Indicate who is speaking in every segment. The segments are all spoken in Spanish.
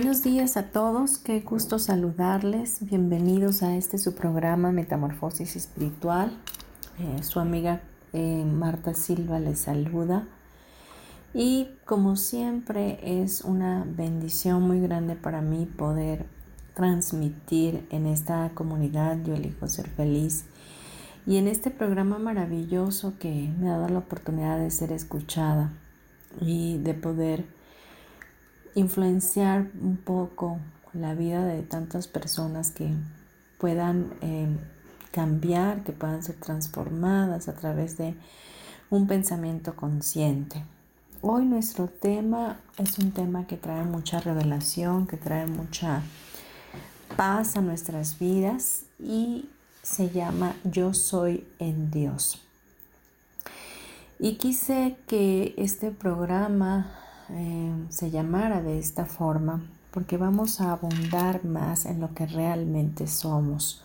Speaker 1: Buenos días a todos, qué gusto saludarles. Bienvenidos a este su programa Metamorfosis Espiritual. Eh, su amiga eh, Marta Silva les saluda. Y como siempre es una bendición muy grande para mí poder transmitir en esta comunidad Yo elijo ser feliz y en este programa maravilloso que me ha dado la oportunidad de ser escuchada y de poder influenciar un poco la vida de tantas personas que puedan eh, cambiar, que puedan ser transformadas a través de un pensamiento consciente. Hoy nuestro tema es un tema que trae mucha revelación, que trae mucha paz a nuestras vidas y se llama Yo soy en Dios. Y quise que este programa eh, se llamara de esta forma, porque vamos a abundar más en lo que realmente somos.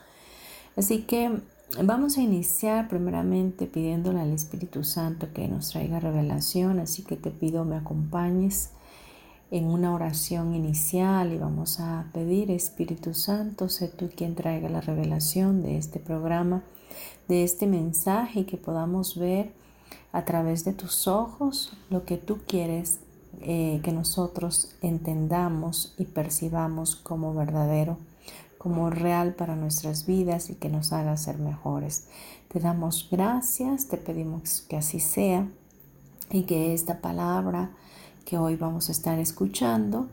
Speaker 1: Así que vamos a iniciar primeramente pidiéndole al Espíritu Santo que nos traiga revelación, así que te pido me acompañes en una oración inicial y vamos a pedir Espíritu Santo, sé tú quien traiga la revelación de este programa, de este mensaje y que podamos ver a través de tus ojos lo que tú quieres eh, que nosotros entendamos y percibamos como verdadero, como real para nuestras vidas y que nos haga ser mejores. Te damos gracias, te pedimos que así sea y que esta palabra que hoy vamos a estar escuchando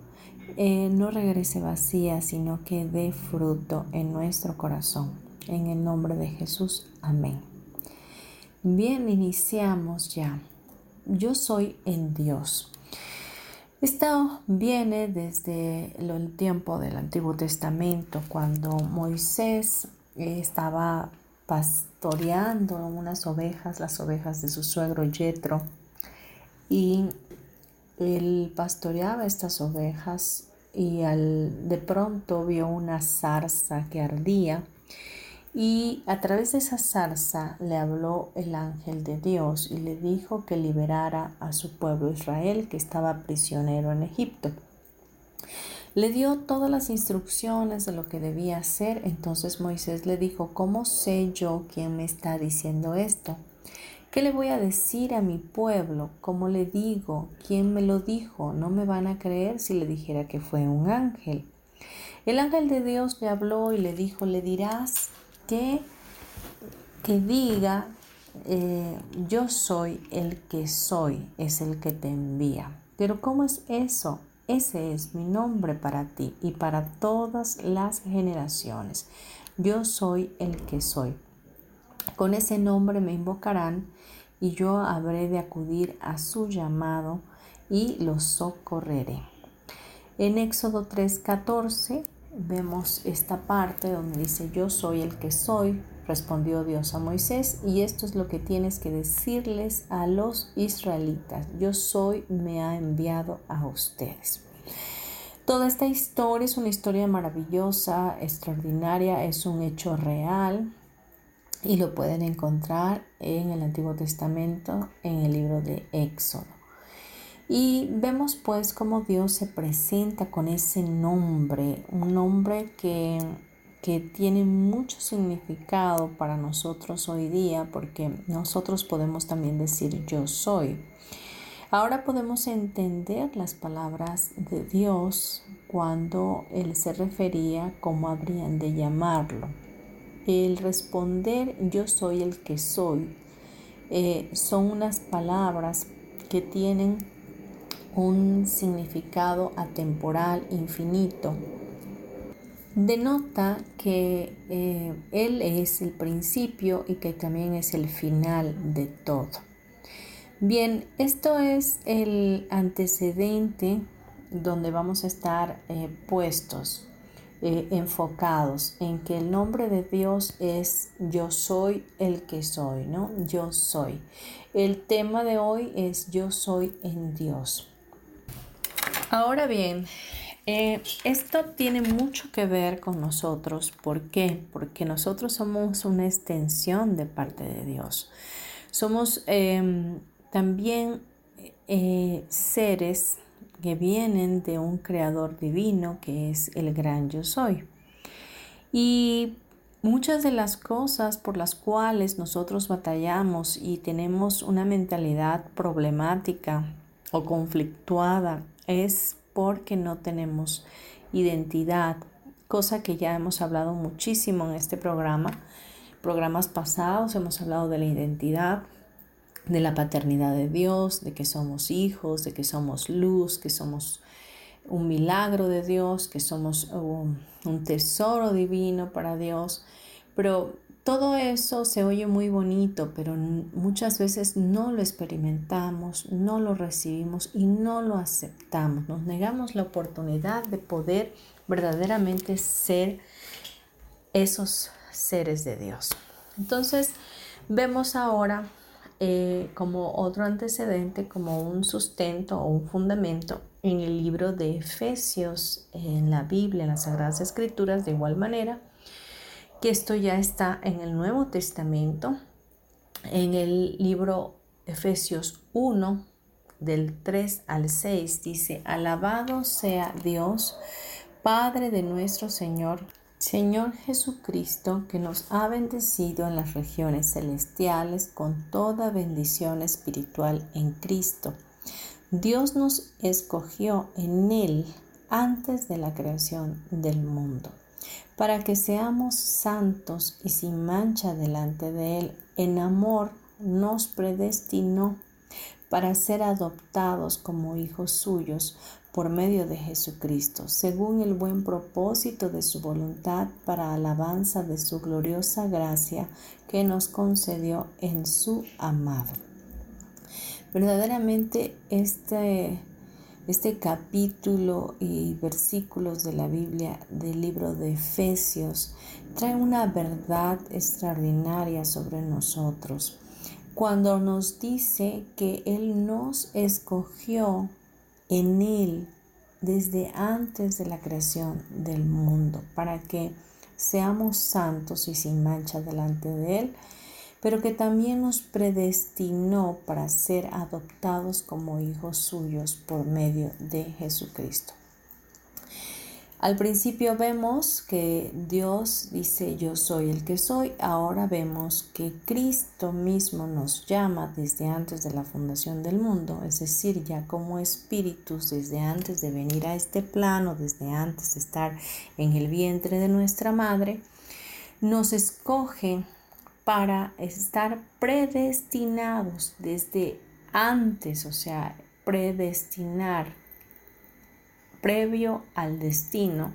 Speaker 1: eh, no regrese vacía, sino que dé fruto en nuestro corazón. En el nombre de Jesús, amén. Bien, iniciamos ya. Yo soy en Dios. Esto viene desde el tiempo del Antiguo Testamento, cuando Moisés estaba pastoreando unas ovejas, las ovejas de su suegro Yetro, y él pastoreaba estas ovejas y de pronto vio una zarza que ardía y a través de esa zarza le habló el ángel de Dios y le dijo que liberara a su pueblo Israel que estaba prisionero en Egipto. Le dio todas las instrucciones de lo que debía hacer. Entonces Moisés le dijo, ¿cómo sé yo quién me está diciendo esto? ¿Qué le voy a decir a mi pueblo? ¿Cómo le digo? ¿Quién me lo dijo? No me van a creer si le dijera que fue un ángel. El ángel de Dios le habló y le dijo, le dirás que, diga, eh, yo soy el que soy, es el que te envía. Pero ¿cómo es eso? Ese es mi nombre para ti y para todas las generaciones. Yo soy el que soy. Con ese nombre me invocarán y yo habré de acudir a su llamado y los socorreré. En Éxodo 3:14 vemos esta parte donde dice, yo soy el que soy, respondió Dios a Moisés, y esto es lo que tienes que decirles a los israelitas, yo soy, me ha enviado a ustedes. Toda esta historia es una historia maravillosa, extraordinaria, es un hecho real y lo pueden encontrar en el Antiguo Testamento, en el libro de Éxodo. Y vemos pues cómo Dios se presenta con ese nombre, un nombre que, que tiene mucho significado para nosotros hoy día, porque nosotros podemos también decir yo soy. Ahora podemos entender las palabras de Dios cuando él se refería cómo habrían de llamarlo. El responder yo soy el que soy eh, son unas palabras que tienen un significado atemporal infinito. Denota que eh, Él es el principio y que también es el final de todo. Bien, esto es el antecedente donde vamos a estar eh, puestos, eh, enfocados en que el nombre de Dios es yo soy el que soy, ¿no? Yo soy. El tema de hoy es yo soy en Dios. Ahora bien, eh, esto tiene mucho que ver con nosotros. ¿Por qué? Porque nosotros somos una extensión de parte de Dios. Somos em, también eh, seres que vienen de un creador divino que es el gran yo soy. Y muchas de las cosas por las cuales nosotros batallamos y tenemos una mentalidad problemática o conflictuada es porque no tenemos identidad, cosa que ya hemos hablado muchísimo en este programa. Programas pasados hemos hablado de la identidad, de la paternidad de Dios, de que somos hijos, de que somos luz, que somos un milagro de Dios, que somos un, tesoro divino para Dios. Pero todo eso se oye muy bonito, pero muchas veces no lo experimentamos, no lo recibimos y no lo aceptamos. Nos negamos la oportunidad de poder verdaderamente ser esos seres de Dios. Entonces, vemos ahora eh, como otro antecedente, como un sustento o un fundamento en el libro de Efesios, en la Biblia, en las Sagradas Escrituras, de igual manera, que esto ya está en el Nuevo Testamento, en el libro Efesios 1, del 3 al 6, dice, alabado sea Dios, Padre de nuestro Señor Señor Jesucristo, que nos ha bendecido en las regiones celestiales con toda bendición espiritual en Cristo. Dios nos escogió en Él antes de la creación del mundo, para que seamos santos y sin mancha delante de Él. En amor nos predestinó para ser adoptados como hijos suyos por medio de Jesucristo, según el buen propósito de su voluntad para alabanza de su gloriosa gracia que nos concedió en su amado. Verdaderamente este, este capítulo y versículos de la Biblia del libro de Efesios trae una verdad extraordinaria sobre nosotros. Cuando nos dice que Él nos escogió en Él desde antes de la creación del mundo, para que seamos santos y sin mancha delante de Él, pero que también nos predestinó para ser adoptados como hijos suyos por medio de Jesucristo. Al principio vemos que Dios dice yo soy el que soy, ahora vemos que Cristo mismo nos llama desde antes de la fundación del mundo, es decir, ya como espíritus desde antes de venir a este plano, desde antes de estar en el vientre de nuestra madre, nos escoge para estar predestinados desde antes, o sea, predestinar previo al destino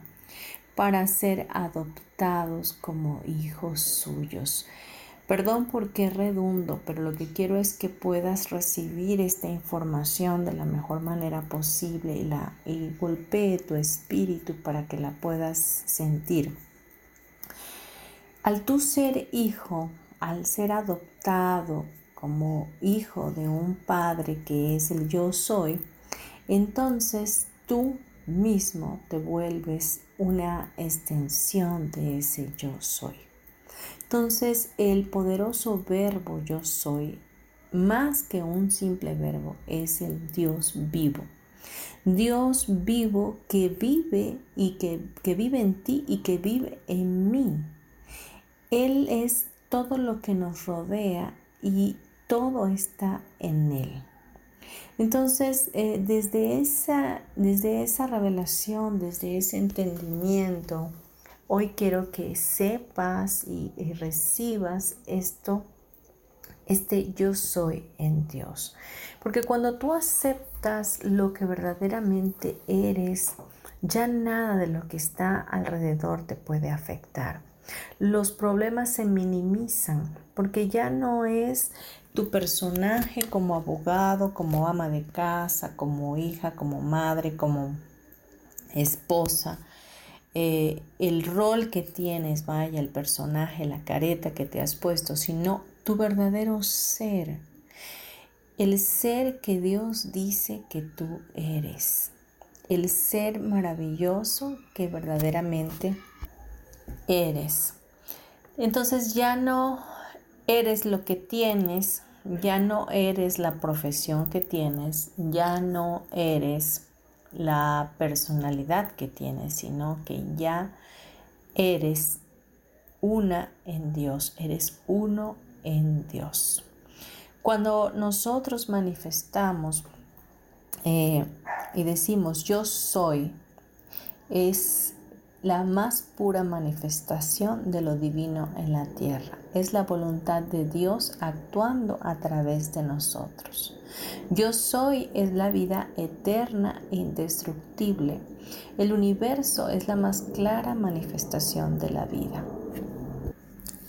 Speaker 1: para ser adoptados como hijos suyos. Perdón porque redundo, pero lo que quiero es que puedas recibir esta información de la mejor manera posible y, la, y golpee tu espíritu para que la puedas sentir. Al tú ser hijo, al ser adoptado como hijo de un padre que es el yo soy, entonces tú mismo te vuelves una extensión de ese yo soy. Entonces el poderoso verbo yo soy, más que un simple verbo, es el Dios vivo. Dios vivo que vive y que, que vive en ti y que vive en mí. Él es todo lo que nos rodea y todo está en Él. Entonces, eh, desde, esa, desde esa revelación, desde ese entendimiento, hoy quiero que sepas y, y recibas esto, este yo soy en Dios. Porque cuando tú aceptas lo que verdaderamente eres, ya nada de lo que está alrededor te puede afectar. Los problemas se minimizan porque ya no es tu personaje como abogado, como ama de casa, como hija, como madre, como esposa. Eh, el rol que tienes, vaya, el personaje, la careta que te has puesto, sino tu verdadero ser, el ser que Dios dice que tú eres, el ser maravilloso que verdaderamente eres. Entonces ya no eres lo que tienes, ya no eres la profesión que tienes, ya no eres la personalidad que tienes, sino que ya eres una en Dios, eres uno en Dios. Cuando nosotros manifestamos eh, y decimos yo soy, es la más pura manifestación de lo divino en la tierra. Es la voluntad de Dios actuando a través de nosotros. Yo soy es la vida eterna e indestructible. El universo es la más clara manifestación de la vida.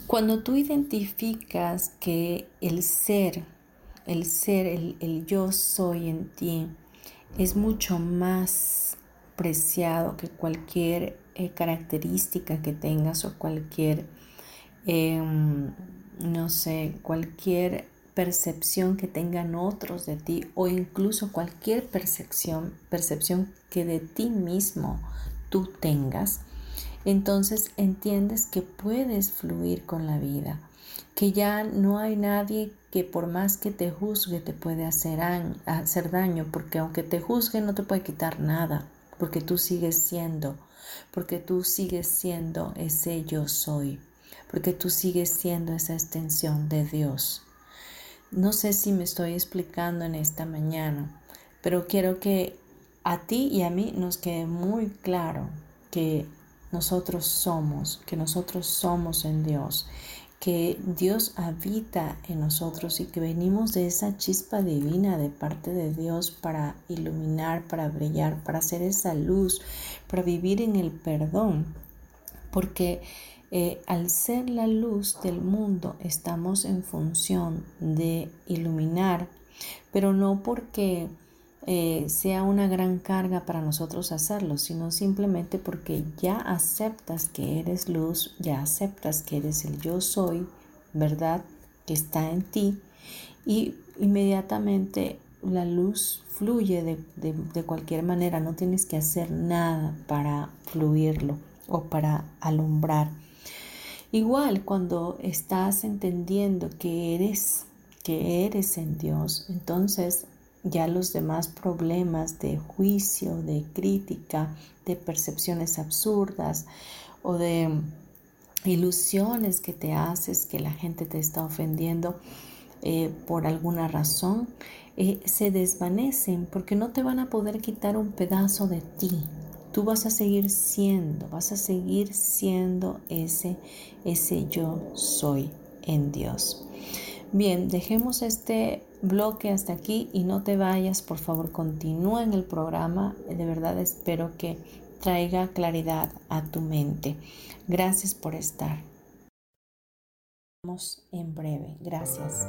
Speaker 1: Cuando tú identificas que el ser, el ser, el, el yo soy en ti, es mucho más preciado que cualquier eh, característica que tengas o cualquier, em, no sé, cualquier percepción que tengan otros de ti o incluso cualquier percepción, percepción que de ti mismo tú tengas, entonces entiendes que puedes fluir con la vida, que ya no hay nadie que por más que te juzgue te puede hacer, hacer daño, porque aunque te juzgue no te puede quitar nada, porque tú sigues siendo porque tú sigues siendo ese yo soy, porque tú sigues siendo esa extensión de Dios. No sé si me estoy explicando en esta mañana, pero quiero que a ti y a mí nos quede muy claro que nosotros somos, que nosotros somos en Dios que Dios habita en nosotros y que venimos de esa chispa divina de parte de Dios para iluminar, para brillar, para hacer esa luz, para vivir en el perdón. Porque eh, al ser la luz del mundo estamos en función de iluminar, pero no porque eh, sea una gran carga para nosotros hacerlo, sino simplemente porque ya aceptas que eres luz, ya aceptas que eres el yo soy, ¿verdad? Que está en ti y inmediatamente la luz fluye de, de cualquier manera, no tienes que hacer nada para fluirlo o para alumbrar. Igual cuando estás entendiendo que eres, que eres en Dios, entonces ya los demás problemas de juicio, de crítica, de percepciones absurdas o de ilusiones que te haces que la gente te está ofendiendo eh, por alguna razón, eh, se desvanecen porque no te van a poder quitar un pedazo de ti. Tú vas a seguir siendo, vas a seguir siendo ese, ese yo soy en Dios. Bien, dejemos este bloque hasta aquí y no te vayas, por favor, continúa en el programa. De verdad espero que traiga claridad a tu mente. Gracias por estar. Vamos en breve. Gracias.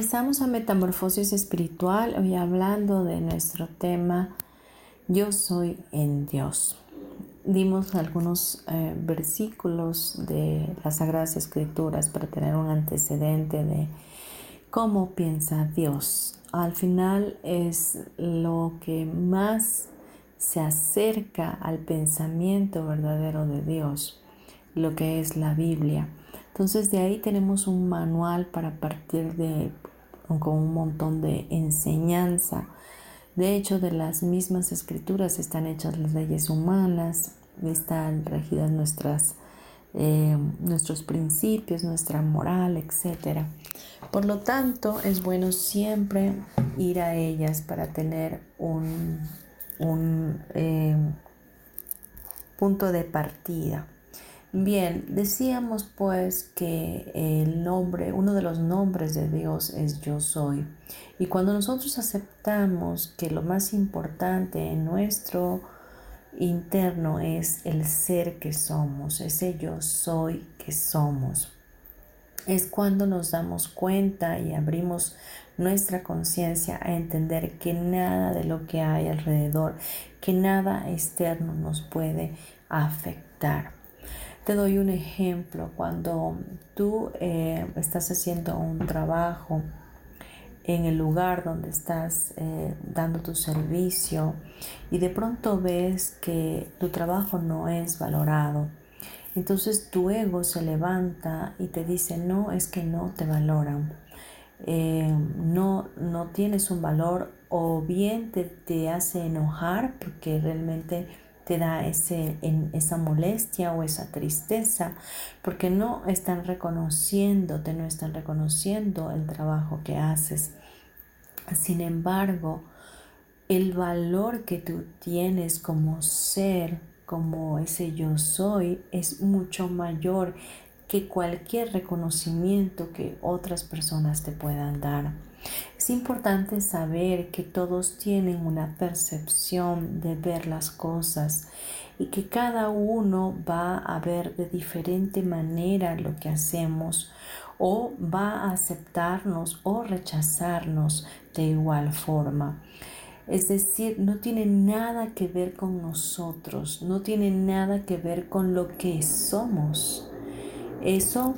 Speaker 1: Regresamos a Metamorfosis Espiritual, hoy hablando de nuestro tema Yo soy en Dios. Dimos algunos eh, versículos de las Sagradas Escrituras para tener un antecedente de cómo piensa Dios. Al final es lo que más se acerca al pensamiento verdadero de Dios, lo que es la Biblia. Entonces de ahí tenemos un manual para partir de con un montón de enseñanza. De hecho, de las mismas escrituras están hechas las leyes humanas, están regidas nuestras, eh, nuestros principios, nuestra moral, etc. Por lo tanto, es bueno siempre ir a ellas para tener un, un eh, punto de partida. Bien, decíamos pues que el nombre, uno de los nombres de Dios es yo soy. Y cuando nosotros aceptamos que lo más importante en nuestro interno es el ser que somos, ese yo soy que somos, es cuando nos damos cuenta y abrimos nuestra conciencia a entender que nada de lo que hay alrededor, que nada externo nos puede afectar. Te doy un ejemplo. Cuando tú eh, estás haciendo un trabajo en el lugar donde estás eh, dando tu servicio y de pronto ves que tu trabajo no es valorado, entonces tu ego se levanta y te dice, no, es que no te valoran. Eh, no, no tienes un valor o bien te, te hace enojar porque realmente te da ese, en, esa molestia o esa tristeza, porque no están reconociéndote, no están reconociendo el trabajo que haces. Sin embargo, el valor que tú tienes como ser, como ese yo soy, es mucho mayor que cualquier reconocimiento que otras personas te puedan dar. Es importante saber que todos tienen una percepción de ver las cosas y que cada uno va a ver de diferente manera lo que hacemos o va a aceptarnos o rechazarnos de igual forma. Es decir, no tiene nada que ver con nosotros, no tiene nada que ver con lo que somos. Eso,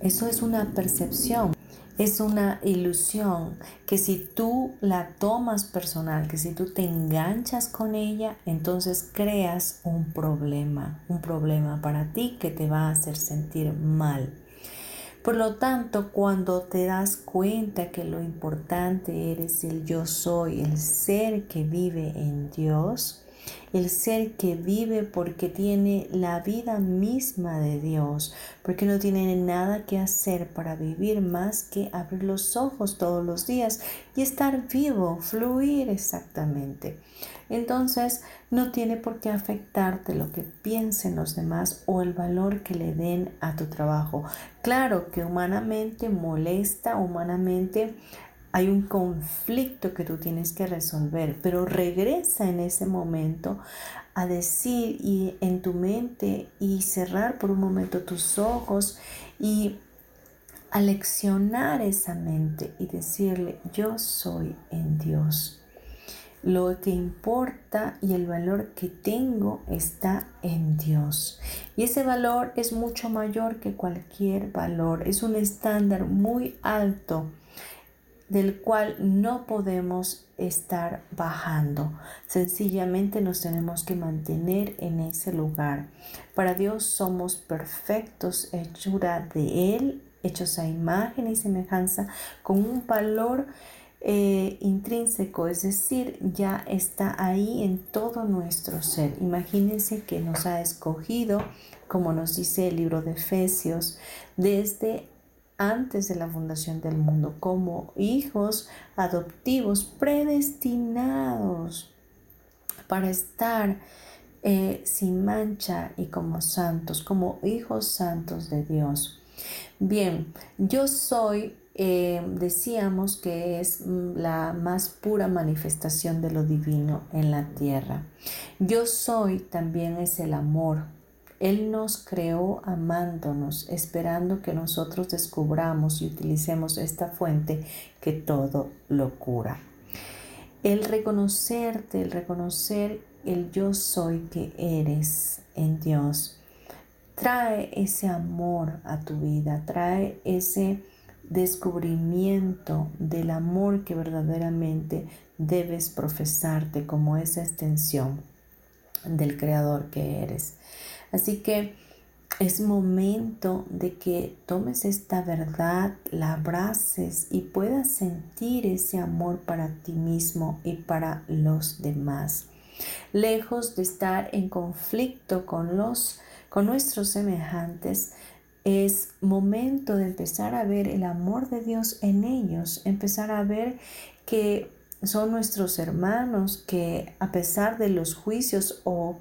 Speaker 1: eso es una percepción es una ilusión que si tú la tomas personal, que si tú te enganchas con ella, entonces creas un problema, un problema para ti que te va a hacer sentir mal. Por lo tanto, cuando te das cuenta que lo importante eres el yo soy, el ser que vive en Dios, el ser que vive porque tiene la vida misma de Dios, porque no tiene nada que hacer para vivir más que abrir los ojos todos los días y estar vivo, fluir exactamente. Entonces no tiene por qué afectarte lo que piensen los demás o el valor que le den a tu trabajo. Claro que humanamente molesta, humanamente hay un conflicto que tú tienes que resolver, pero regresa en ese momento a decir y en tu mente y cerrar por un momento tus ojos y aleccionar esa mente y decirle, yo soy en Dios. Lo que importa y el valor que tengo está en Dios. Y ese valor es mucho mayor que cualquier valor. Es un estándar muy alto del cual no podemos estar bajando. Sencillamente nos tenemos que mantener en ese lugar. Para Dios somos perfectos, hechura de Él hechos a imagen y semejanza, con un valor eh, intrínseco, es decir, ya está ahí en todo nuestro ser. Imagínense que nos ha escogido, como nos dice el libro de Efesios, desde antes de la fundación del mundo, como hijos adoptivos predestinados para estar eh, sin mancha y como santos, como hijos santos de Dios. Bien, yo soy, eh, decíamos que es mm, la más pura manifestación de lo divino en la tierra. Yo soy también es el amor. Él nos creó amándonos, esperando que nosotros descubramos y utilicemos esta fuente que todo lo cura. El reconocerte, el reconocer el yo soy que eres en Dios trae ese amor a tu vida, trae ese descubrimiento del amor que verdaderamente debes profesarte como esa extensión del creador que eres. Así que es momento de que tomes esta verdad, la abraces y puedas sentir ese amor para ti mismo y para los demás. Lejos de estar en conflicto con los con nuestros semejantes, es momento de empezar a ver el amor de Dios en ellos, empezar a ver que son nuestros hermanos, que a pesar de los juicios o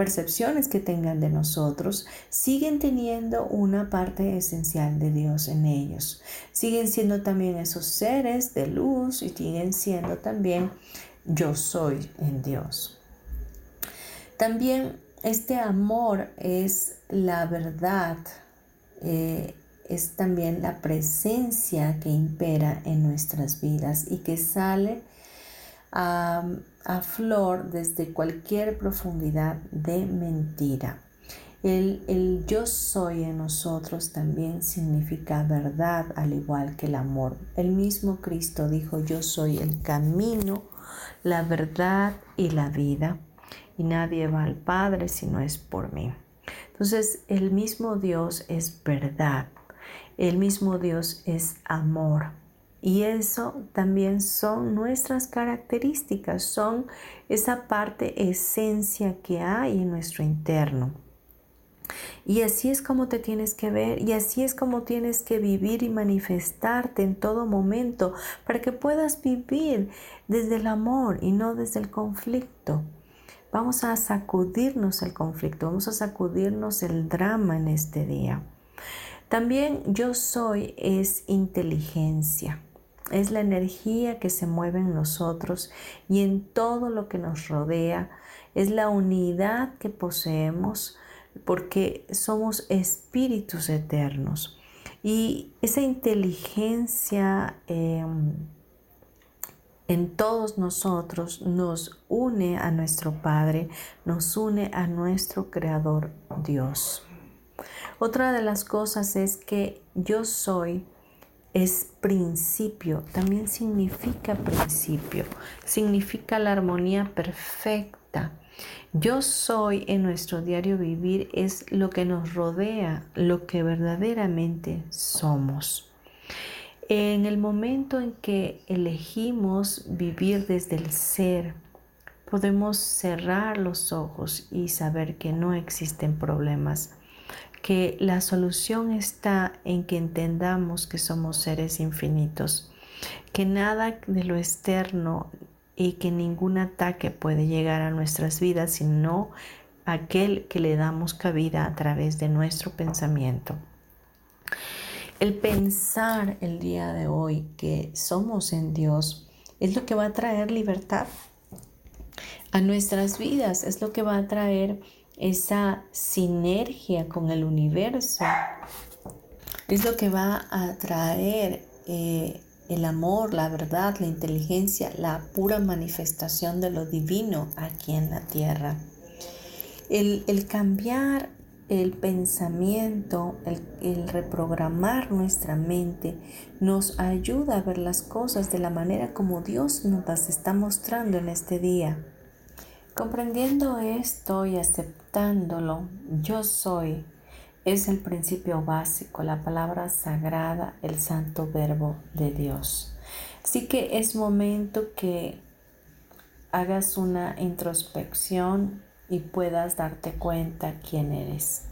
Speaker 1: percepciones que tengan de nosotros, siguen teniendo una parte esencial de Dios en ellos. Siguen siendo también esos seres de luz y siguen siendo también yo soy en Dios. También este amor es la verdad, eh, es también la presencia que impera en nuestras vidas y que sale a, flor desde cualquier profundidad de mentira. El, el, yo soy en nosotros también significa verdad al igual que el amor. El mismo Cristo dijo yo soy el camino, la verdad y la vida y nadie va al Padre si no es por mí. Entonces el mismo Dios es verdad, el mismo Dios es amor. Y eso también son nuestras características, son esa parte esencia que hay en nuestro interno. Y así es como te tienes que ver y así es como tienes que vivir y manifestarte en todo momento para que puedas vivir desde el amor y no desde el conflicto. Vamos a sacudirnos el conflicto, vamos a sacudirnos el drama en este día. También yo soy es inteligencia, es la energía que se mueve en nosotros y en todo lo que nos rodea, es la unidad que poseemos porque somos espíritus eternos. Y esa inteligencia... Em, en todos nosotros nos une a nuestro Padre, nos une a nuestro Creador Dios. Otra de las cosas es que yo soy es principio, también significa principio, significa la armonía perfecta. Yo soy en nuestro diario vivir es lo que nos rodea, lo que verdaderamente somos. En el momento en que elegimos vivir desde el ser, podemos cerrar los ojos y saber que no existen problemas, que la solución está en que entendamos que somos seres infinitos, que nada de lo externo y que ningún ataque puede llegar a nuestras vidas sino aquel que le damos cabida a través de nuestro pensamiento. El pensar el día de hoy que somos en Dios es lo que va a traer libertad a nuestras vidas, es lo que va a traer esa sinergia con el universo, es lo que va a traer eh, el amor, la verdad, la inteligencia, la pura manifestación de lo divino aquí en la tierra. El, cambiar el pensamiento, el, el, reprogramar nuestra mente, nos ayuda a ver las cosas de la manera como Dios nos las está mostrando en este día. Comprendiendo esto y yo soy, es el principio básico, la palabra sagrada, el santo verbo de Dios. Así que es momento que hagas una introspección y puedas darte cuenta quién eres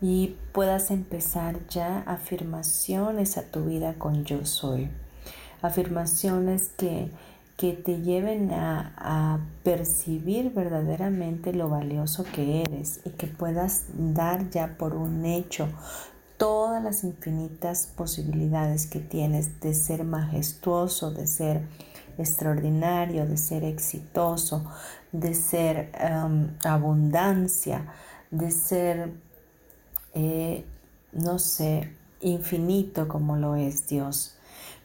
Speaker 1: y puedas empezar ya afirmaciones a tu vida con yo soy. Afirmaciones que que te lleven a, percibir verdaderamente lo valioso que eres y que puedas dar ya por un hecho todas las infinitas posibilidades que tienes de ser majestuoso, de ser extraordinario, de ser exitoso, de ser um, abundancia, de ser, eh, no sé, infinito como lo es Dios.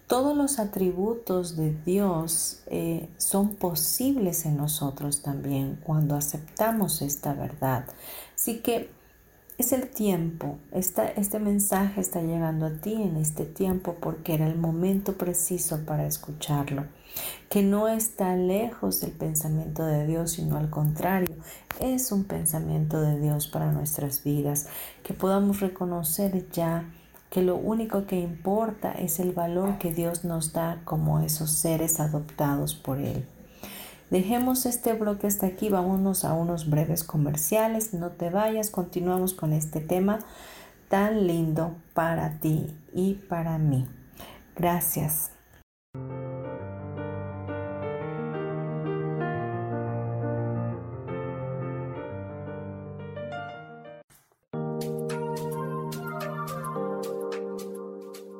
Speaker 1: Todos los atributos de Dios eh, son posibles en nosotros también cuando aceptamos esta verdad. Así que es el tiempo, este mensaje está llegando a ti en este tiempo porque era el momento preciso para escucharlo, que no está lejos del pensamiento de Dios, sino al contrario, es un pensamiento de Dios para nuestras vidas, que podamos reconocer ya que lo único que importa es el valor que Dios nos da como esos seres adoptados por Él. Dejemos este bloque hasta aquí, vámonos a unos breves comerciales, no te vayas, continuamos con este tema tan lindo para ti y para mí. Gracias.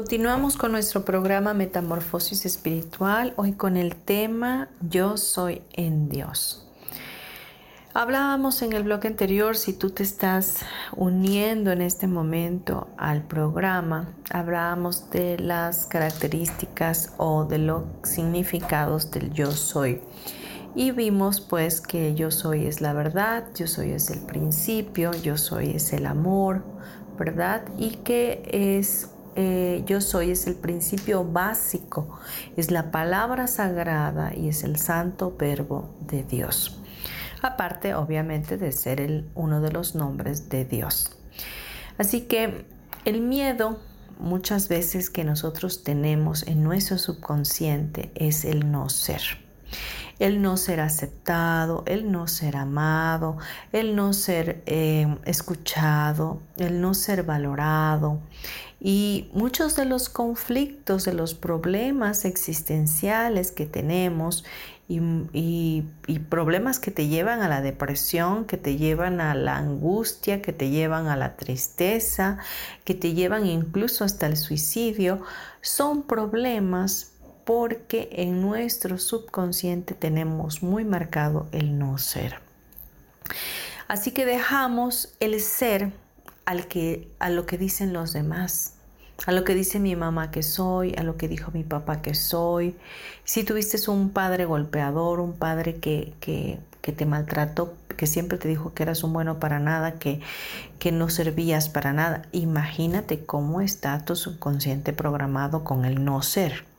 Speaker 1: Continuamos con nuestro programa Metamorfosis Espiritual, hoy con el tema Yo soy en Dios. Hablábamos en el bloque anterior, si tú te estás uniendo en este momento al programa, hablábamos de las características o de los significados del yo soy. Y vimos pues que yo soy es la verdad, yo soy es el principio, yo soy es el amor, ¿verdad? Y que es eh, yo soy es el principio básico, es la palabra sagrada y es el santo verbo de Dios. Aparte, obviamente, de ser el, uno de los nombres de Dios. Así que el miedo muchas veces que nosotros tenemos en nuestro subconsciente es el no ser. El no ser aceptado, el no ser amado, el no ser eh, escuchado, el no ser valorado. Y muchos de los conflictos, de los problemas existenciales que tenemos y, problemas que te llevan a la depresión, que te llevan a la angustia, que te llevan a la tristeza, que te llevan incluso hasta el suicidio, son problemas porque en nuestro subconsciente tenemos muy marcado el no ser. Así que dejamos el ser al que, a lo que dicen los demás a lo que dice mi mamá que soy, a lo que dijo mi papá que soy. Si tuviste un padre golpeador, un padre que, que, que, te maltrató, que siempre te dijo que eras un bueno para nada, que, que no servías para nada, imagínate cómo está tu subconsciente programado con el no ser.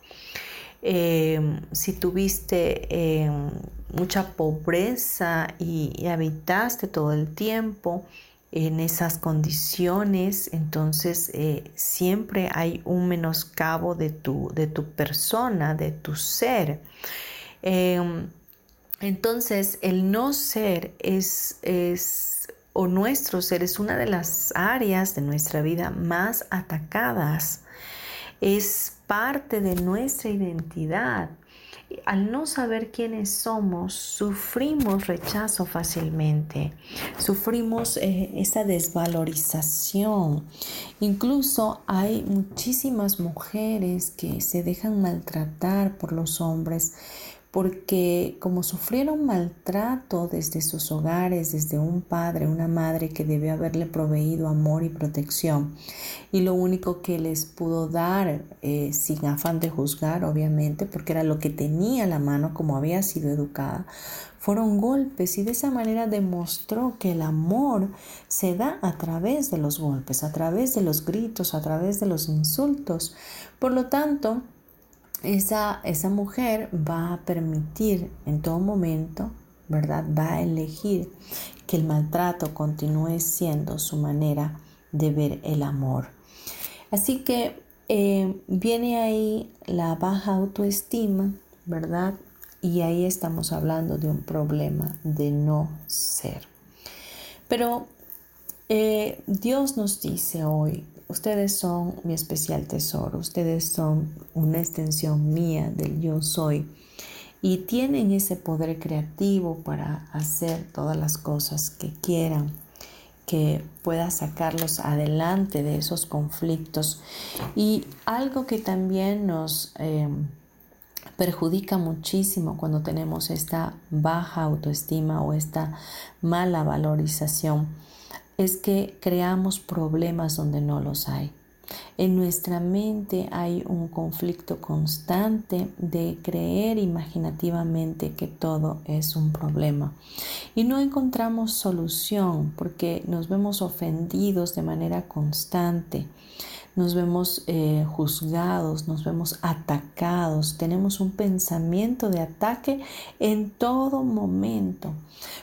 Speaker 1: Em, si tuviste em, mucha pobreza y habitaste todo el tiempo, en esas condiciones, entonces eh, siempre hay un menoscabo de tu, de tu persona, de tu ser. Em, entonces, el no ser es, es, o nuestro ser es una de las áreas de nuestra vida más atacadas. Es parte de nuestra identidad. Al no saber quiénes somos, sufrimos rechazo fácilmente, sufrimos eh, esa desvalorización. Incluso hay muchísimas mujeres que se dejan maltratar por los hombres porque como sufrieron maltrato desde sus hogares, desde un padre, una madre que debió haberle proveído amor y protección, y lo único que les pudo dar, eh, sin afán de juzgar, obviamente, porque era lo que tenía a la mano como había sido educada, fueron golpes y de esa manera demostró que el amor se da a través de los golpes, a través de los gritos, a través de los insultos. Por lo tanto, esa, esa mujer va a permitir en todo momento, ¿verdad? Va a elegir que el maltrato continúe siendo su manera de ver el amor. Así que eh, viene ahí la baja autoestima, ¿verdad? Y ahí estamos hablando de un problema de no ser. Pero eh, Dios nos dice hoy, Ustedes son mi especial tesoro, ustedes son una extensión mía del yo soy y tienen ese poder creativo para hacer todas las cosas que quieran, que pueda sacarlos adelante de esos conflictos. Y algo que también nos em, perjudica muchísimo cuando tenemos esta baja autoestima o esta mala valorización es que creamos problemas donde no los hay. En nuestra mente hay un conflicto constante de creer imaginativamente que todo es un problema y no encontramos solución porque nos vemos ofendidos de manera constante, nos vemos eh, juzgados, nos vemos atacados, tenemos un pensamiento de ataque en todo momento.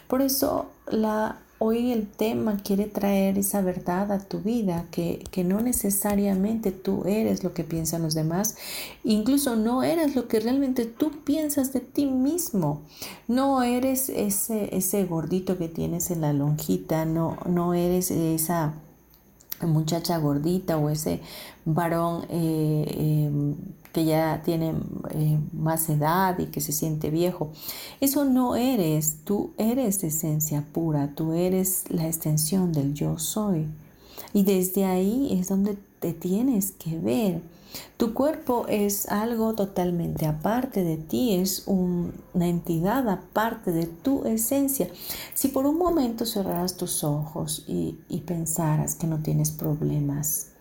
Speaker 1: Por eso la Hoy el tema quiere traer esa verdad a tu vida, que, no necesariamente tú eres lo que piensan los demás, incluso no eres lo que realmente tú piensas de ti mismo, no eres ese, ese gordito que tienes en la lonjita, no, no eres esa muchacha gordita o ese varón eh, em, que ya tiene eh, más edad y que se siente viejo. Eso no eres, tú eres esencia pura, tú eres la extensión del yo soy. Y desde ahí es donde te tienes que ver. Tu cuerpo es algo totalmente aparte de ti, es una entidad aparte de tu esencia. Si por un momento cerraras tus ojos y pensaras que no tienes problemas,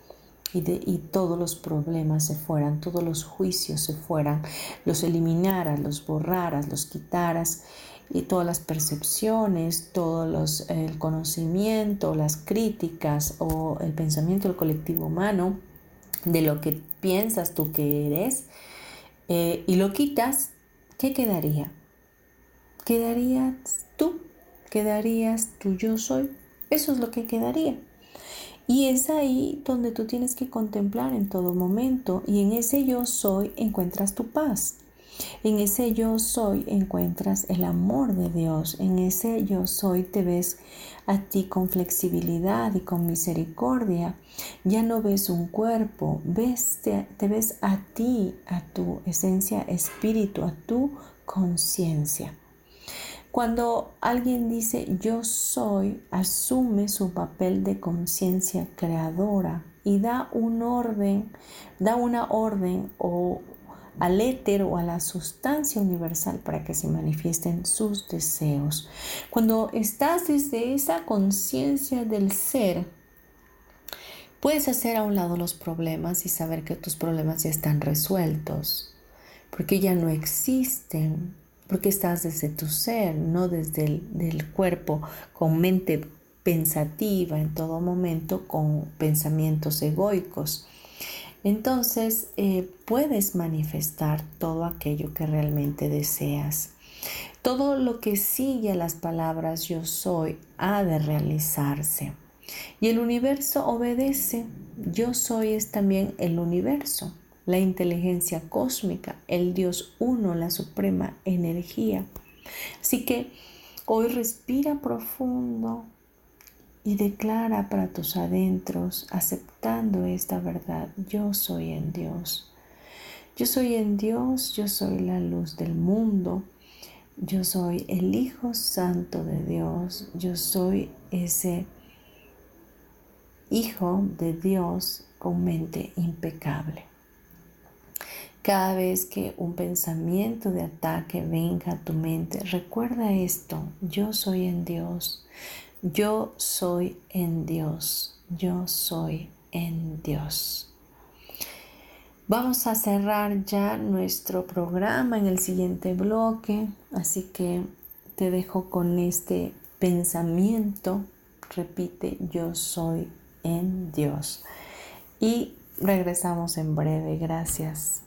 Speaker 1: y, todos los problemas se fueran, todos los juicios se fueran, los eliminaras, los borraras, los quitaras y todas las percepciones, todo los, el conocimiento, las críticas o el pensamiento del colectivo humano de lo que piensas tú que eres eh, y lo quitas, ¿qué quedaría? Quedarías tú, quedarías tú yo soy. Eso es lo que quedaría. Y es ahí donde tú tienes que contemplar en todo momento y en ese yo soy encuentras tu paz. En ese yo soy encuentras el amor de Dios. En ese yo soy te ves a ti con flexibilidad y con misericordia. Ya no ves un cuerpo, ves, te, te ves a ti, a tu esencia espíritu, a tu conciencia. Cuando alguien dice yo soy, asume su papel de conciencia creadora y da un orden, da una orden o al éter o a la sustancia universal para que se manifiesten sus deseos. Cuando estás desde esa conciencia del ser, puedes hacer a un lado los problemas y saber que tus problemas ya están resueltos, porque ya no existen, porque estás desde tu ser, no desde el cuerpo con mente pensativa en todo momento, con pensamientos egoicos entonces eh, puedes manifestar todo aquello que realmente deseas. Todo lo que sigue a las palabras yo soy ha de realizarse. Y el universo obedece. Yo soy es también el universo, la inteligencia cósmica, el Dios uno, la suprema energía. Así que hoy respira profundo, y declara para tus adentros, aceptando esta verdad, yo soy en Dios. Yo soy en Dios, yo soy la luz del mundo, yo soy el Hijo Santo de Dios, yo soy ese Hijo de Dios con mente impecable. Cada vez que un pensamiento de ataque venga a tu mente, recuerda esto, yo soy en Dios. Yo soy en Dios, yo soy en Dios. Vamos a cerrar ya nuestro programa en el siguiente bloque, así que te dejo con este pensamiento. Repite, yo soy en Dios. Y regresamos en breve. Gracias.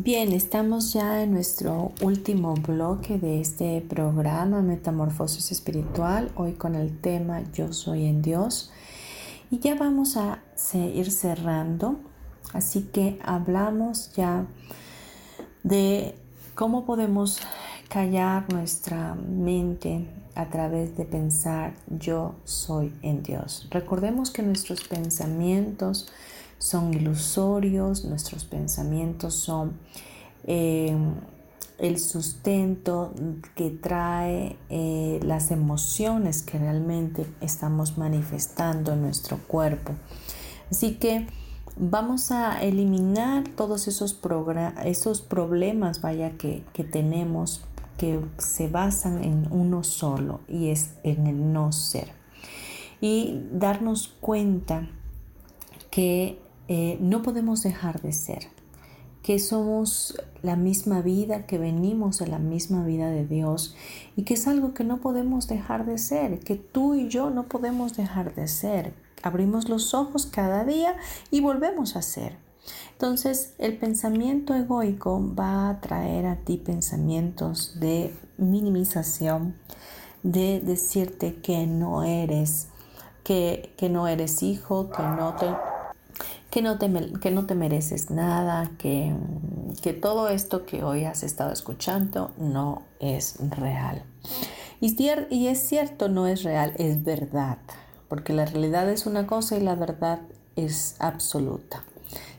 Speaker 1: Bien, estamos ya en nuestro último bloque de este programa Metamorfosis Espiritual, hoy con el tema Yo soy en Dios. Y ya vamos a ir cerrando, así que hablamos ya de cómo podemos callar nuestra mente a través de pensar yo soy en Dios. Recordemos que nuestros pensamientos son ilusorios, nuestros pensamientos son eh, el sustento que trae eh, las emociones que realmente estamos manifestando en nuestro cuerpo. Así que vamos a eliminar todos esos, esos problemas vaya que, que tenemos que se basan en uno solo y es en el no ser. Y darnos cuenta que eh, no podemos dejar de ser, que somos la misma vida, que venimos de la misma vida de Dios y que es algo que no podemos dejar de ser, que tú y yo no podemos dejar de ser. Abrimos los ojos cada día y volvemos a ser. Entonces el pensamiento egoico va a traer a ti pensamientos de minimización, de decirte que no eres, que, que no eres hijo, que no te que no te, que no te mereces nada, que, que todo esto que hoy has estado escuchando no es real. Y, es cierto, no es real, es verdad, porque la realidad es una cosa y la verdad es absoluta.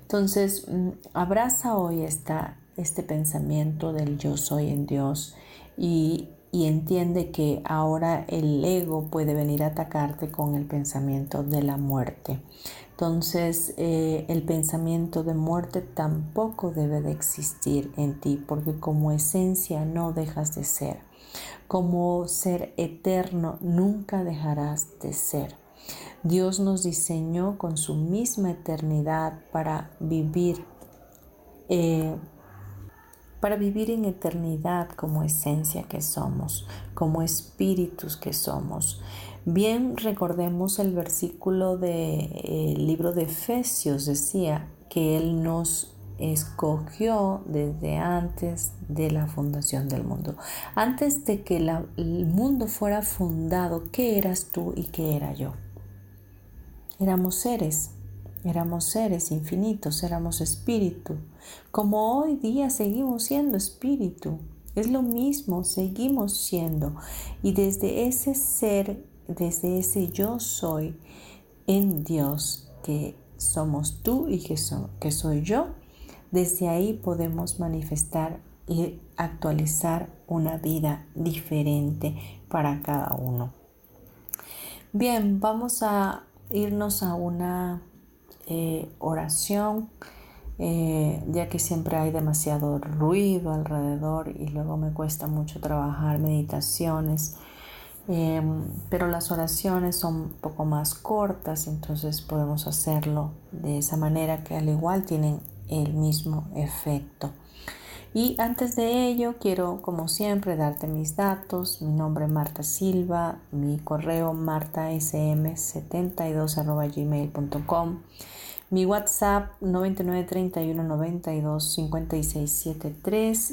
Speaker 1: Entonces, mm, abraza hoy esta, este pensamiento del yo soy en Dios y, y entiende que ahora el ego puede venir a atacarte con el pensamiento de la muerte. Entonces eh, el pensamiento de muerte tampoco debe de existir en ti porque como esencia no dejas de ser. Como ser eterno nunca dejarás de ser. Dios nos diseñó con su misma eternidad para vivir, eh, para vivir en eternidad como esencia que somos, como espíritus que somos. Bien recordemos el versículo del de, libro de Efesios, decía que Él nos escogió desde antes de la fundación del mundo. Antes de que el mundo fuera fundado, ¿qué eras tú y qué era yo? Éramos seres, éramos seres infinitos, éramos espíritu. Como hoy día seguimos siendo espíritu. Es lo mismo, seguimos siendo. Y desde ese ser desde ese yo soy en Dios, que somos tú y que, que soy yo, desde ahí podemos manifestar y actualizar una vida diferente para cada uno. Bien, vamos a irnos a una eh, oración, eh, ya que siempre hay demasiado ruido alrededor y luego me cuesta mucho trabajar meditaciones Em, pero las oraciones son un poco más cortas, entonces podemos hacerlo de esa manera que al igual tienen el mismo efecto. Y antes de ello, quiero, como siempre, darte mis datos. Mi nombre es Marta Silva, mi correo martasm72.gmail.com. Mi WhatsApp 9931 92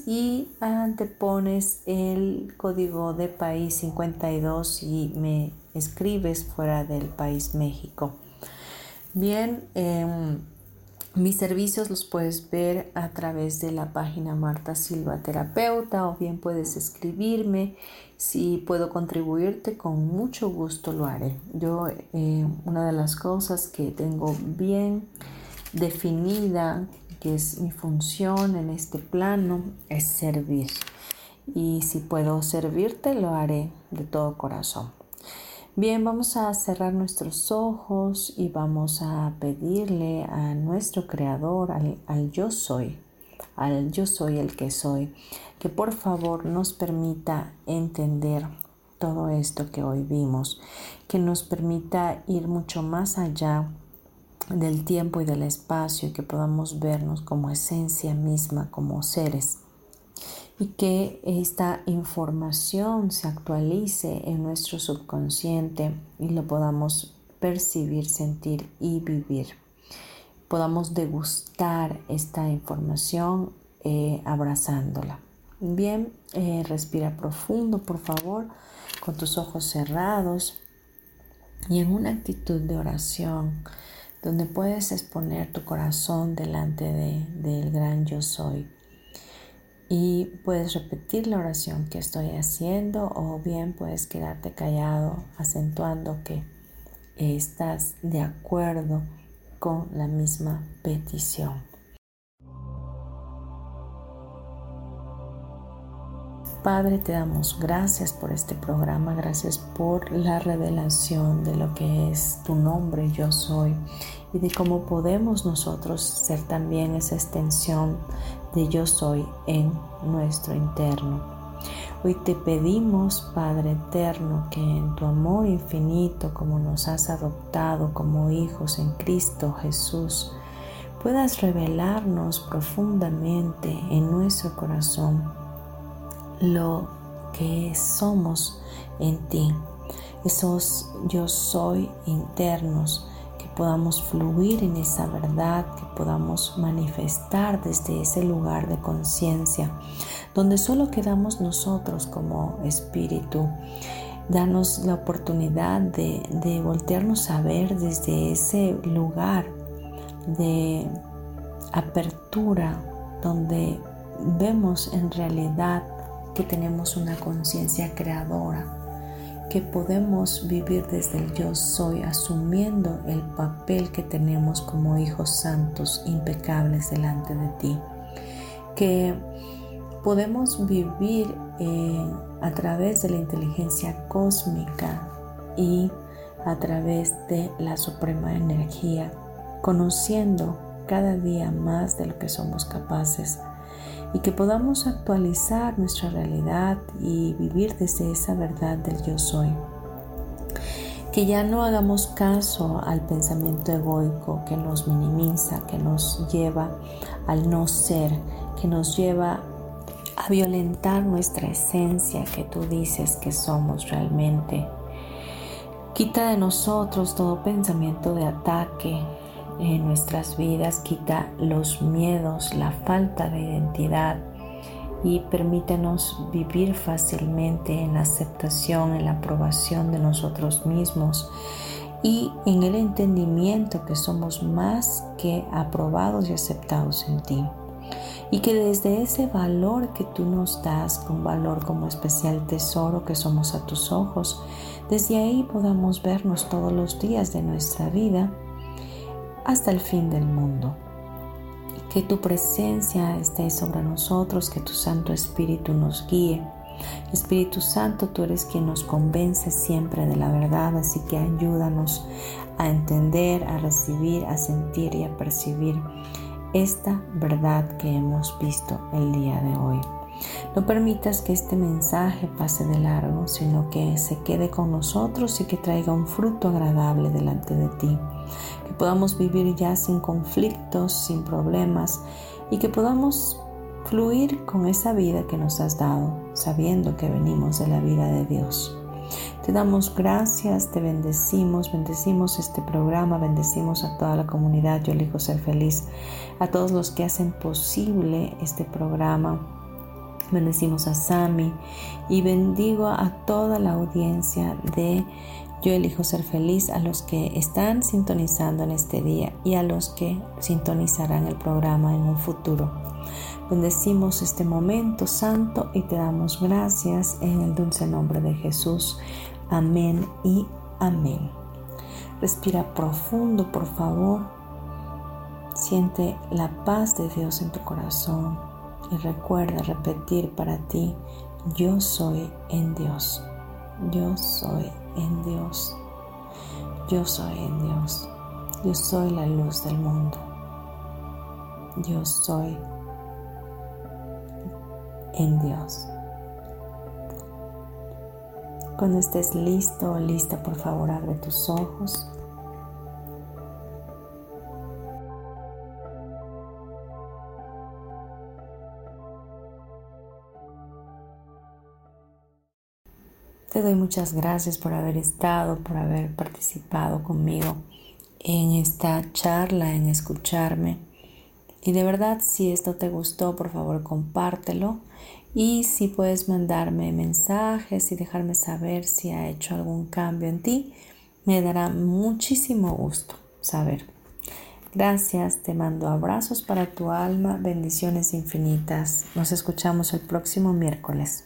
Speaker 1: y antepones el código de país 52 y me escribes fuera del país México. Bien, em, mis servicios los puedes ver a través de la página Marta Silva Terapeuta o bien puedes escribirme. Si puedo contribuirte, con mucho gusto lo haré. Yo, eh, una de las cosas que tengo bien definida, que es mi función en este plano, es servir. Y si puedo servirte, lo haré de todo corazón. Bien, vamos a cerrar nuestros ojos y vamos a pedirle a nuestro Creador, al, yo soy, al yo soy el que soy, que por favor nos permita entender todo esto que hoy vimos, que nos permita ir mucho más allá del tiempo y del espacio y que podamos vernos como esencia misma, como seres y que esta información se actualice en nuestro subconsciente y lo podamos percibir, sentir y vivir. Podamos degustar esta información eh, abrazándola. Bien, eh, respira profundo, por favor, con tus ojos cerrados y en una actitud de oración donde puedes exponer tu corazón delante del gran yo soy y puedes repetir la oración que estoy haciendo o bien puedes quedarte callado acentuando que estás de acuerdo con la misma petición. Padre, te damos gracias por este programa, gracias por la revelación de lo que es tu nombre, yo soy, y de cómo podemos nosotros ser también esa extensión de yo soy en nuestro interno. Hoy te pedimos, Padre eterno, que en tu amor infinito, como nos has adoptado como hijos en Cristo Jesús, puedas revelarnos profundamente en nuestro corazón lo que somos en ti, esos yo soy internos, podamos fluir en esa verdad, que podamos manifestar desde ese lugar de conciencia, donde solo quedamos nosotros como espíritu. Danos la oportunidad de, de voltearnos a ver desde ese lugar de apertura, donde vemos en realidad que tenemos una conciencia creadora, que podemos vivir desde el yo soy asumiendo el papel que tenemos como hijos santos impecables delante de ti, que podemos vivir eh, a través de la inteligencia cósmica y a través de la suprema energía, conociendo cada día más de lo que somos capaces y que podamos actualizar nuestra realidad y vivir desde esa verdad del yo soy. Que ya no hagamos caso al pensamiento egoico que nos minimiza, que nos lleva al no ser, que nos lleva a violentar nuestra esencia que tú dices que somos realmente. Quita de nosotros todo pensamiento de ataque, en nuestras vidas, quita los miedos, la falta de identidad y permítenos vivir fácilmente en la aceptación, en la aprobación de nosotros mismos y en el entendimiento que somos más que aprobados y aceptados en ti. Y que desde ese valor que tú nos das, con valor como especial tesoro que somos a tus ojos, desde ahí podamos vernos todos los días de nuestra vida hasta el fin del mundo. Que tu presencia esté sobre nosotros, que tu Santo Espíritu nos guíe. Espíritu Santo, tú eres quien nos convence siempre de la verdad, así que ayúdanos a entender, a recibir, a sentir y a percibir esta verdad que hemos visto el día de hoy. No permitas que este mensaje pase de largo, sino que se quede con nosotros y que traiga un fruto agradable delante de ti que podamos vivir ya sin conflictos, sin problemas y que podamos fluir con esa vida que nos has dado, sabiendo que venimos de la vida de Dios. Te damos gracias, te bendecimos, bendecimos este programa, bendecimos a toda la comunidad, yo elijo ser feliz, a todos los que hacen posible este programa. Bendecimos a Sami y bendigo a toda la audiencia de yo elijo ser feliz a los que están sintonizando en este día y a los que sintonizarán el programa en un futuro. Bendecimos este momento santo y te damos gracias en el dulce nombre de Jesús. Amén y amén. Respira profundo, por favor. Siente la paz de Dios en tu corazón y recuerda repetir para ti, yo soy en Dios. Yo soy en Dios. Yo soy en Dios. Yo soy la luz del mundo. Yo soy en Dios. Cuando estés listo o lista, por favor, abre tus ojos. Te doy muchas gracias por haber estado, por haber participado conmigo en esta charla, en escucharme. Y de verdad, si esto te gustó, por favor, compártelo. Y si puedes mandarme mensajes y dejarme saber si ha hecho algún cambio en ti, me dará muchísimo gusto saber. Gracias, te mando abrazos para tu alma, bendiciones infinitas. Nos escuchamos el próximo miércoles.